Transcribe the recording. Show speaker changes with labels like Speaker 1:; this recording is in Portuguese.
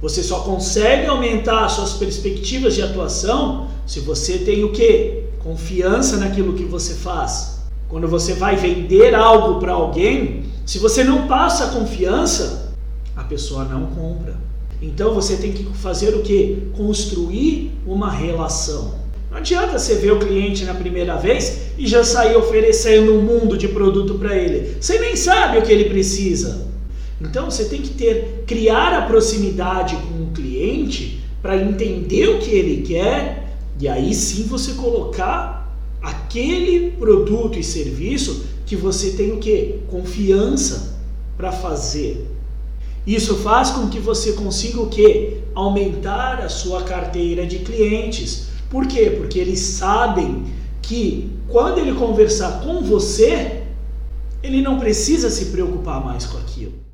Speaker 1: Você só consegue aumentar suas perspectivas de atuação se você tem o quê? Confiança naquilo que você faz. Quando você vai vender algo para alguém, se você não passa confiança, a pessoa não compra. Então você tem que fazer o que? Construir uma relação. Não adianta você ver o cliente na primeira vez e já sair oferecendo um mundo de produto para ele. Você nem sabe o que ele precisa. Então você tem que ter criar a proximidade com o cliente para entender o que ele quer e aí sim você colocar aquele produto e serviço que você tem o que? Confiança para fazer. Isso faz com que você consiga o que? Aumentar a sua carteira de clientes. Por quê? Porque eles sabem que quando ele conversar com você, ele não precisa se preocupar mais com aquilo.